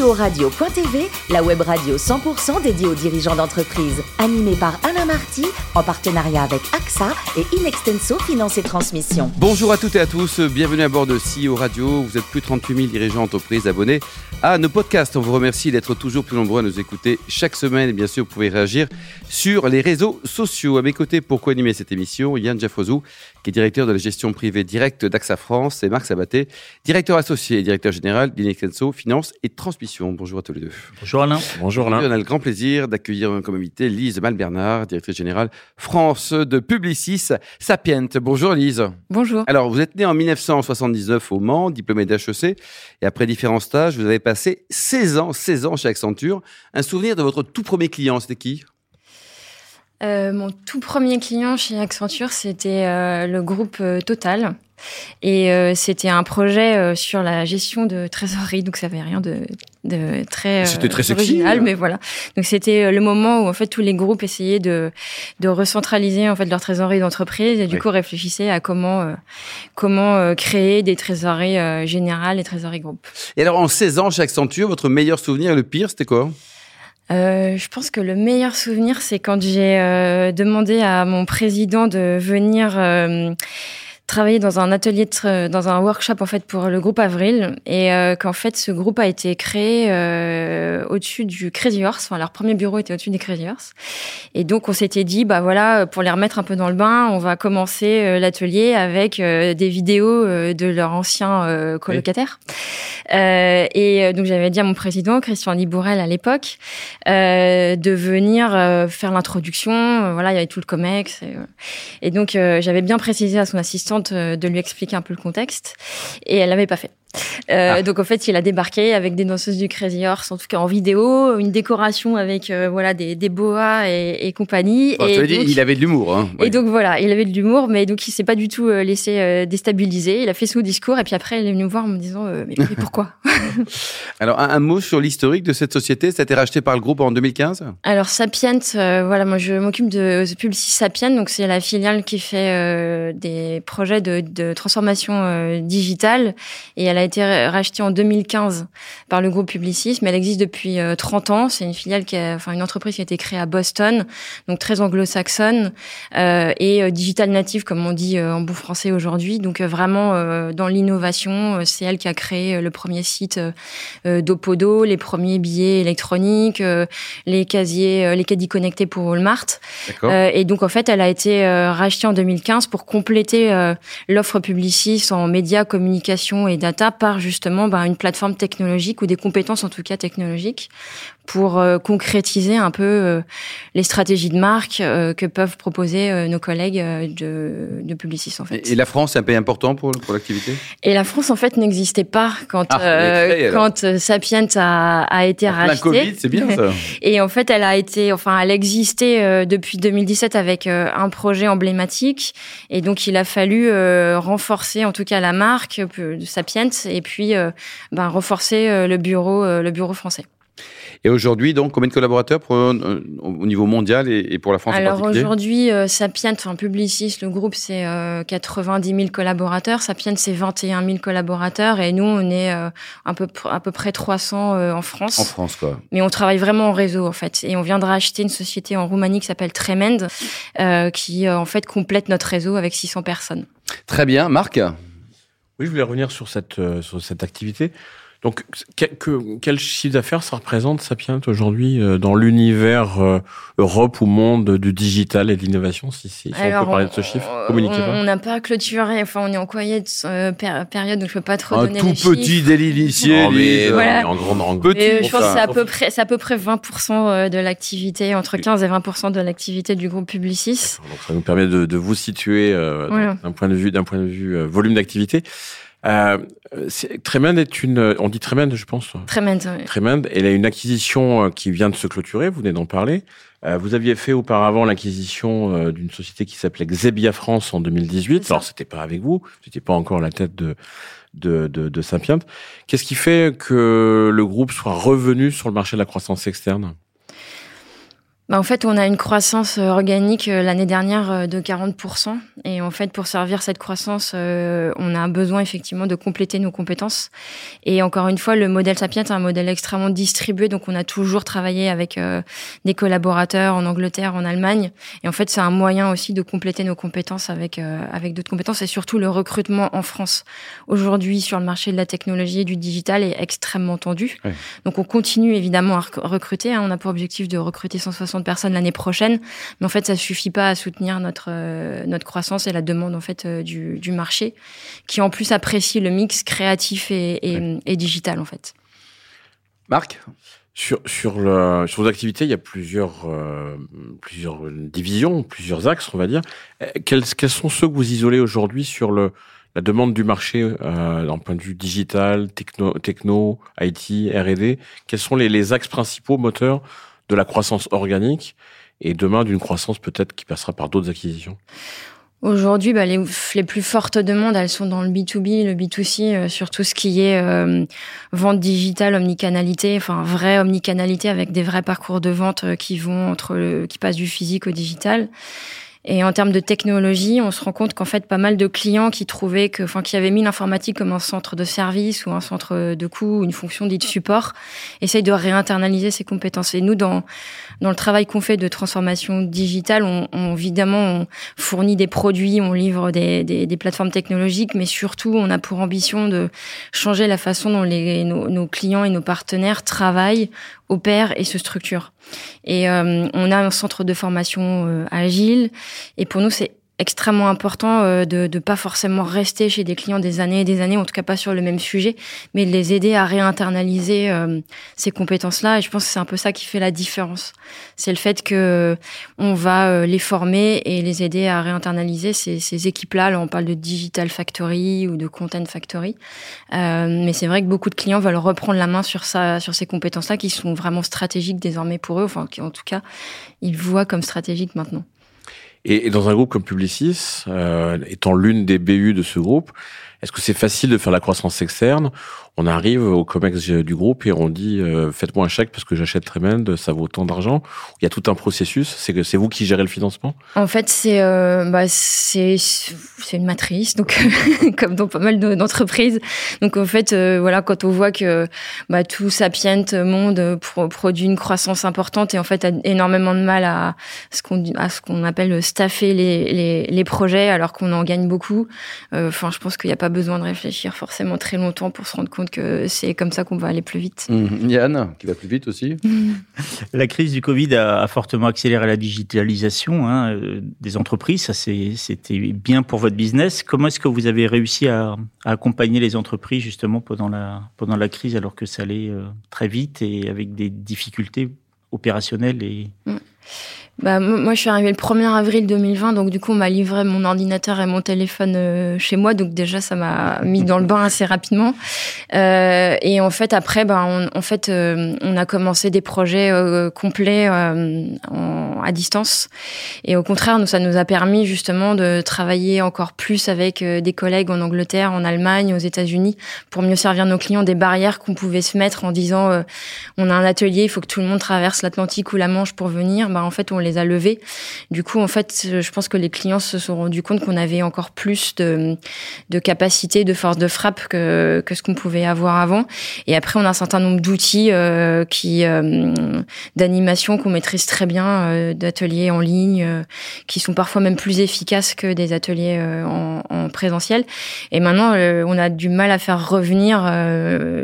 CEO Radio.tv, la web radio 100% dédiée aux dirigeants d'entreprise. Animée par Alain Marty, en partenariat avec AXA et Inextenso Finance et Transmission. Bonjour à toutes et à tous, bienvenue à bord de CEO Radio. Vous êtes plus de 38 000 dirigeants d'entreprise abonnés à nos podcasts. On vous remercie d'être toujours plus nombreux à nous écouter chaque semaine. Et bien sûr, vous pouvez réagir sur les réseaux sociaux. À mes côtés, pour co-animer cette émission, Yann Jaffozou, qui est directeur de la gestion privée directe d'AXA France, et Marc Sabaté, directeur associé et directeur général d'Inextenso Finance et Transmission. Bonjour à tous les deux. Bonjour Alain. Bonjour Alain. On a le grand plaisir d'accueillir comme invité Lise Malbernard, directrice générale France de Publicis Sapient. Bonjour Lise. Bonjour. Alors, vous êtes né en 1979 au Mans, diplômé d'HEC, et après différents stages, vous avez passé 16 ans, 16 ans chez Accenture. Un souvenir de votre tout premier client, c'était qui? Euh, mon tout premier client chez Accenture, c'était euh, le groupe euh, Total. Et c'était un projet sur la gestion de trésorerie, donc ça avait rien de, de très, c'était très original, sexy, mais voilà. Donc c'était le moment où en fait tous les groupes essayaient de, de recentraliser en fait leur trésorerie d'entreprise et du Oui. coup réfléchissaient à comment comment créer des trésoreries générales et trésoreries groupes. Et alors, en 16 ans chez Accenture, votre meilleur souvenir et le pire, c'était quoi? Euh, je pense que le meilleur souvenir, c'est quand j'ai euh, demandé à mon président de venir travailler dans un atelier, de dans un workshop en fait pour le groupe Avril, et euh, qu'en fait ce groupe a été créé euh, au-dessus du Crazy Horse. Enfin, leur premier bureau était au-dessus des Crazy Horse, et donc on s'était dit bah voilà pour les remettre un peu dans le bain, on va commencer euh, l'atelier avec euh, des vidéos de leurs anciens colocataires. Euh, et donc j'avais dit à mon président Christian Libourel à l'époque de venir faire l'introduction. Voilà, il y avait tout le comex. Et, et donc j'avais bien précisé à son assistante euh, de lui expliquer un peu le contexte, et elle l'avait pas fait. Euh, Ah. Donc en fait, il a débarqué avec des danseuses du Crazy Horse, en tout cas en vidéo, une décoration avec euh, voilà des, des boas et, et compagnie. Et dit, il avait de l'humour. Hein. et donc voilà, il avait de l'humour, mais donc il s'est pas du tout euh, laissé déstabiliser. Il a fait son discours et puis après il est venu me voir en me disant mais, mais pourquoi? Alors, un, un mot sur l'historique de cette société. Ça a été racheté par le groupe en 2015 Alors Sapient, voilà, moi je m'occupe de The Publicis Sapient, donc c'est la filiale qui fait des projets de, de transformation digitale et elle a été ra- rachetée en 2015 par le groupe Publicis, mais elle existe depuis euh, 30 ans. C'est une filiale qui, a, enfin une entreprise qui a été créée à Boston, donc très anglo-saxonne euh, et euh, digital native comme on dit euh, en bon français aujourd'hui. Donc euh, vraiment euh, dans l'innovation, euh, c'est elle qui a créé euh, le premier site euh, euh, d'Opodo, les premiers billets électroniques. euh, les casiers, euh, les caddies connectés pour Walmart. Euh, et donc en fait, elle a été euh, rachetée en 2015 pour compléter euh, l'offre Publicis en médias, communication et data par justement bah, une plateforme technologique ou des compétences en tout cas technologiques pour euh, concrétiser un peu euh, les stratégies de marque euh, que peuvent proposer euh, nos collègues euh, de, de Publicis en fait. Et, et la France, c'est un pays important pour, pour l'activité? Et la France, en fait, n'existait pas quand, Ah, alors. quand euh, Sapient a, a été En plein racheté. Covid, c'est bien ça. Et en fait, elle a été, enfin, elle existait euh, depuis 2017 avec euh, un projet emblématique. Et donc, il a fallu euh, renforcer, en tout cas, la marque euh, de Sapiens, et puis euh, ben, renforcer euh, le bureau, euh, le bureau français. Et aujourd'hui, donc, combien de collaborateurs pour, euh, au niveau mondial et, et pour la France en Alors particulier aujourd'hui, euh, Sapiens, enfin Publicis, le groupe, c'est euh, 90 000 collaborateurs. Sapiens, c'est 21 000 collaborateurs. Et nous, on est euh, un peu, à peu près 300 euh, en France. En France, quoi. Mais on travaille vraiment en réseau en fait, et on vient de racheter une société en Roumanie qui s'appelle Tremend, euh, qui euh, en fait complète notre réseau avec 600 personnes. Très bien. Marc? Oui, je voulais revenir sur cette, euh, sur cette activité. Donc, que- que- quel chiffre d'affaires ça représente, Sapient, aujourd'hui, euh, dans l'univers euh, Europe ou monde du digital et de l'innovation, si, si, si on peut parler de ce chiffre? on- Communiquez on- n'a pas clôturé, enfin on est en quiet euh, péri- période, donc je peux pas trop Un donner tout les petit chiffres. délit initié. Non, mais, Lise. Voilà. mais en grande en Petit. Euh, je pense que c'est à peu près, c'est à peu près 20% de l'activité, entre 15 et 20% de l'activité du groupe Publicis. Donc, ça nous permet de, de vous situer euh, Voilà. d'un point de vue, d'un point de vue euh, volume d'activité. Euh, Tremend est une, on dit Tremend, je pense. Tremend. ouais. Tremend, elle a une acquisition euh, qui vient de se clôturer, vous venez d'en parler. Euh, vous aviez fait auparavant l'acquisition euh, d'une société qui s'appelait Xebia France en 2018. C'est ça. Alors, c'était pas avec vous, c'était pas encore la tête de, de, de, de Sapient. Qu'est-ce qui fait que le groupe soit revenu sur le marché de la croissance externe? Bah, en fait, on a une croissance euh, organique euh, l'année dernière euh, de 40%. Et en fait, pour servir cette croissance, on a besoin effectivement de compléter nos compétences. Et encore une fois, le modèle Sapient est un modèle extrêmement distribué. Donc, on a toujours travaillé avec des collaborateurs en Angleterre, en Allemagne. Et en fait, c'est un moyen aussi de compléter nos compétences avec, avec d'autres compétences et surtout le recrutement en France. Aujourd'hui, sur le marché de la technologie et du digital est extrêmement tendu. Donc, on continue évidemment à recruter. Hein. On a pour objectif de recruter 160 personnes l'année prochaine. Mais en fait, ça suffit pas à soutenir notre euh, notre croissance et la demande en fait euh, du, du, marché, qui en plus apprécie le mix créatif et, et, digital en fait. Marc? Sur, sur, le, sur vos activités, il y a plusieurs, euh, plusieurs divisions, plusieurs axes, on va dire. Quels, quels sont ceux que vous isolez aujourd'hui sur le, la demande du marché euh, d'un point de vue digital, techno, techno IT, R&D Quels sont les, les axes principaux moteurs de la croissance organique et demain d'une croissance peut-être qui passera par d'autres acquisitions Aujourd'hui, bah, les, plus fortes demandes, elles sont dans le B2B, le B2C, euh, sur tout ce qui est euh, vente digitale, omnicanalité, enfin vraie omnicanalité avec des vrais parcours de vente euh, qui vont entre le, qui passent du physique au digital. Et en termes de technologie, on se rend compte qu'en fait, pas mal de clients qui trouvaient que, enfin, qui avaient mis l'informatique comme un centre de service ou un centre de coût ou une fonction dite support, essayent de réinternaliser ces compétences. Et nous, dans, dans le travail qu'on fait de transformation digitale, on, on, évidemment, on fournit des produits, on livre des, des, des, plateformes technologiques, mais surtout, on a pour ambition de changer la façon dont les, nos, nos clients et nos partenaires travaillent opère et se structure. Et euh, on a un centre de formation euh, agile. Et pour nous, c'est extrêmement important euh, de ne pas forcément rester chez des clients des années et des années, en tout cas pas sur le même sujet, mais de les aider à réinternaliser euh, ces compétences-là. Et je pense que c'est un peu ça qui fait la différence. C'est le fait que on va euh, les former et les aider à réinternaliser ces, ces équipes-là. Là, on parle de digital factory ou de content factory, mais c'est vrai que beaucoup de clients veulent reprendre la main sur ça, sur ces compétences-là qui sont vraiment stratégiques désormais pour eux, enfin qui en tout cas ils voient comme stratégiques maintenant. Et, dans un groupe comme Publicis, euh, étant l'une des BU de ce groupe, est-ce que c'est facile de faire la croissance externe? On arrive au COMEX du groupe et on dit euh, faites-moi un chèque parce que j'achète Tremend, ça vaut tant d'argent. Il y a tout un processus. C'est vous qui gérez le financement? En fait, c'est euh, bah, c'est une matrice, donc comme dans pas mal d'entreprises. Donc en fait, euh, voilà, quand on voit que bah, tout Sapient Monde produit une croissance importante et en fait a énormément de mal à ce qu'on appelle staffer les projets alors qu'on en gagne beaucoup. Enfin, je pense qu'il n'y a pas besoin de réfléchir forcément très longtemps pour se rendre compte que c'est comme ça qu'on va aller plus vite. Mmh. Yann, qui va plus vite aussi. La crise du Covid a, fortement accéléré la digitalisation hein, euh, des entreprises. Ça, c'était bien pour votre business. Comment est-ce que vous avez réussi à, accompagner les entreprises justement pendant la, pendant la crise alors que ça allait euh, très vite et avec des difficultés opérationnelles et... Mmh. Bah, moi, je suis arrivée le 1er avril 2020, donc du coup, on m'a livré mon ordinateur et mon téléphone euh, chez moi, donc déjà, ça m'a mis dans le bain assez rapidement. Euh, et en fait, après, bah, on, en fait, euh, on a commencé des projets euh, complets en, à distance. Et au contraire, nous, ça nous a permis justement de travailler encore plus avec des collègues en Angleterre, en Allemagne, aux États-Unis, pour mieux servir nos clients des barrières qu'on pouvait se mettre en disant, on a un atelier, il faut que tout le monde traverse l'Atlantique ou la Manche pour venir. Bah, en fait, on les les a levés. Du coup, en fait, je pense que les clients se sont rendus compte qu'on avait encore plus de, de capacité, de force de frappe que, que ce qu'on pouvait avoir avant. Et après, on a un certain nombre d'outils euh, qui euh, d'animation qu'on maîtrise très bien, euh, d'ateliers en ligne, euh, qui sont parfois même plus efficaces que des ateliers euh, en, en, présentiel. Et maintenant, on a du mal à faire revenir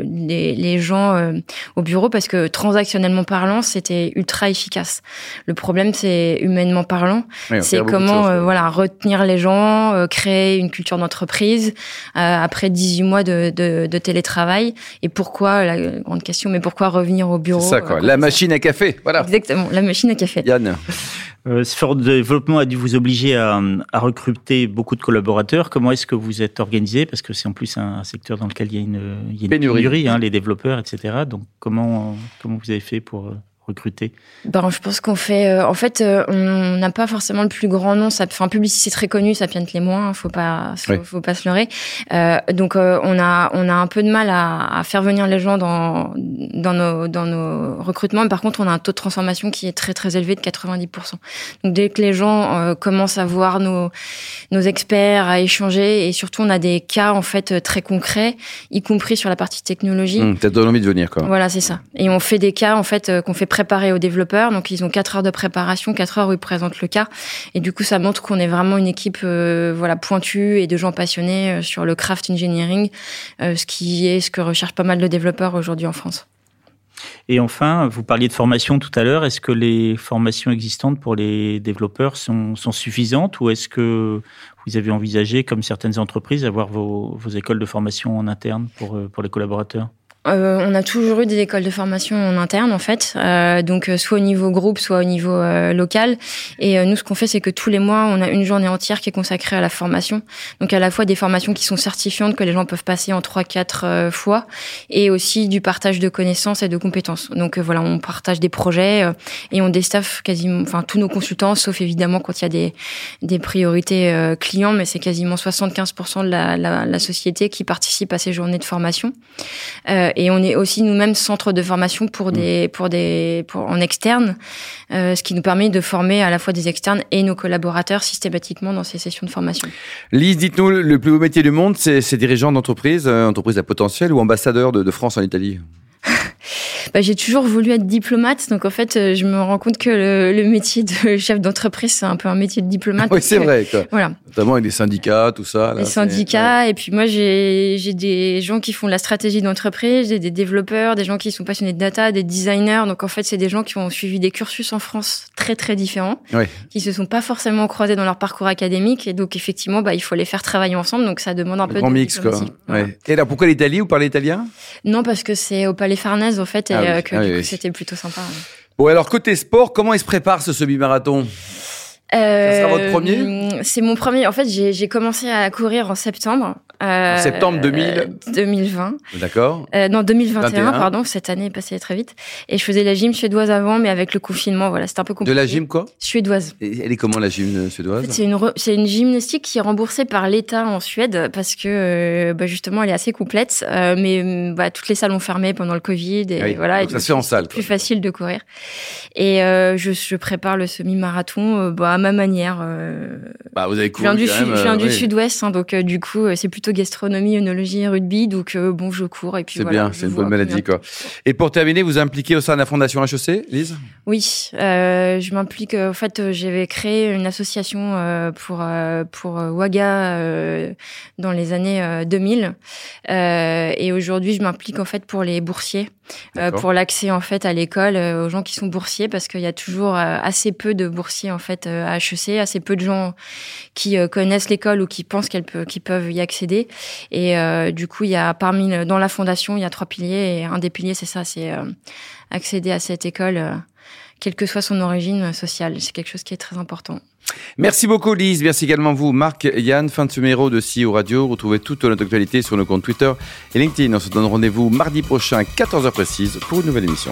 les, les, gens au bureau parce que transactionnellement parlant, c'était ultra efficace. Le problème, c'est humainement parlant. c'est comment euh, voilà retenir les gens, euh, créer une culture d'entreprise euh, après 18 mois de, de, de, télétravail. Et pourquoi, la grande question, mais pourquoi revenir au bureau C'est ça, quoi. la machine à café, voilà. Exactement, la machine à café. Yann ce fort développement a dû vous obliger à, à recruter beaucoup de collaborateurs. Comment est-ce que vous êtes organisé? Parce que c'est en plus un, secteur dans lequel il y a une, il y a une pénurie, hein, les développeurs, etc. Donc comment, comment vous avez fait pour recruter ben, Je pense qu'on fait... Euh, en fait, euh, on n'a pas forcément le plus grand nom. Enfin, Publicis, c'est très connu, ça piente les moins, faut pas, faut, faut pas se leurrer. Euh, donc, euh, on, a, on a un peu de mal à, à, faire venir les gens dans, dans, nos, dans nos recrutements. Mais par contre, on a un taux de transformation qui est très, très élevé de 90%. Donc, dès que les gens commencent à voir nos, nos experts, à échanger, et surtout, on a des cas, en fait, très concrets, y compris sur la partie technologie. Mmh, T'as donné envie de venir, quoi. Voilà, c'est ça. Et on fait des cas, en fait, qu'on fait préparer aux développeurs. Donc, ils ont quatre heures de préparation, quatre heures où ils présentent le cas. Et du coup, ça montre qu'on est vraiment une équipe euh, voilà pointue et de gens passionnés euh, sur le craft engineering, euh, ce qui est ce que recherchent pas mal de développeurs aujourd'hui en France. Et enfin, vous parliez de formation tout à l'heure. Est-ce que les formations existantes pour les développeurs sont, suffisantes ou est-ce que vous avez envisagé, comme certaines entreprises, avoir vos, écoles de formation en interne pour les collaborateurs? Euh, on a toujours eu des écoles de formation en interne en fait, euh, donc euh, soit au niveau groupe, soit au niveau local. Et nous, ce qu'on fait, c'est que tous les mois, on a une journée entière qui est consacrée à la formation. Donc à la fois des formations qui sont certifiantes que les gens peuvent passer en trois, quatre fois, et aussi du partage de connaissances et de compétences. Donc voilà, on partage des projets et on déstaffe quasiment, enfin tous nos consultants, sauf évidemment quand il y a des priorités clients, mais c'est quasiment 75% de la, société qui participe à ces journées de formation. Et on est aussi nous-mêmes centre de formation pour des, pour des, pour en externe, euh, ce qui nous permet de former à la fois des externes et nos collaborateurs systématiquement dans ces sessions de formation. Lise, dites-nous, le plus beau métier du monde, c'est dirigeant d'entreprise, euh, entreprise à potentiel ou ambassadeur de, de France en Italie? Bah, j'ai toujours voulu être diplomate, donc en fait, euh, je me rends compte que le, le métier de chef d'entreprise, c'est un peu un métier de diplomate. oui, c'est vrai. Quoi. Voilà. Notamment avec les syndicats, tout ça. Là, les syndicats, ouais. et puis moi, j'ai des gens qui font de la stratégie d'entreprise, j'ai des développeurs, des gens qui sont passionnés de data, des designers. Donc en fait, c'est des gens qui ont suivi des cursus en France très très différents, ouais. qui se sont pas forcément croisés dans leur parcours académique, et donc effectivement, bah, il faut les faire travailler ensemble. Donc ça demande un, un peu grand de mix, quoi. Ouais. Et alors, pourquoi l'Italie? Vous parlez italien? Non, parce que c'est au Palais Farnèse, en fait, et Ah oui. euh, que Ah oui, oui. c'était plutôt sympa. Bon, alors côté sport, comment il se prépare ce semi-marathon? Euh, sera votre premier? C'est mon premier. En fait, j'ai commencé à courir en septembre. Euh, En septembre 2000? 2020. D'accord Euh, non, 2021, 21. pardon. Cette année est passée très vite. Et je faisais la gym suédoise avant, mais avec le confinement, voilà, c'était un peu De compliqué. la gym, quoi? Suédoise. Et Elle est comment la gym En suédoise? Fait, c'est une, re- c'est une gymnastique qui est remboursée par l'État en Suède parce que euh, bah, justement elle est assez complète, euh, mais euh, bah, toutes les salles ont fermé pendant le Covid et Ah oui, voilà. donc et ça du se fait en salle, Plus quoi. facile de courir. Et euh, je, je prépare le semi-marathon euh, bah, à ma manière. Bah, vous avez je couru viens du, quand sud- même, je viens du oui. sud-ouest, hein, donc du coup euh, c'est plutôt gastronomie, œnologie, rugby, donc euh, bon je cours et puis C'est voilà, bien, c'est une bonne maladie, quoi. Et pour terminer, vous impliquez au sein de la Fondation HEC, Lise? Oui, euh, je m'implique. En fait, j'avais créé une association pour pour Waga dans les années euh, 2000, euh, et aujourd'hui, je m'implique en fait pour les boursiers, euh, pour l'accès en fait à l'école euh, aux gens qui sont boursiers, parce qu'il y a toujours euh, assez peu de boursiers en fait à HEC, assez peu de gens qui euh, connaissent l'école ou qui pensent qu'elles peuvent y accéder. Et euh, du coup, il y a parmi dans la fondation, il y a trois piliers, et un des piliers, c'est ça, c'est euh, accéder à cette école. quelle que soit son origine sociale. C'est quelque chose qui est très important. Merci beaucoup, Lise. Merci également vous, Marc, Yann. Fin de ce numéro de CEO Radio. Retrouvez toute notre actualité sur nos comptes Twitter et LinkedIn. On se donne rendez-vous mardi prochain, 14h précise, pour une nouvelle émission.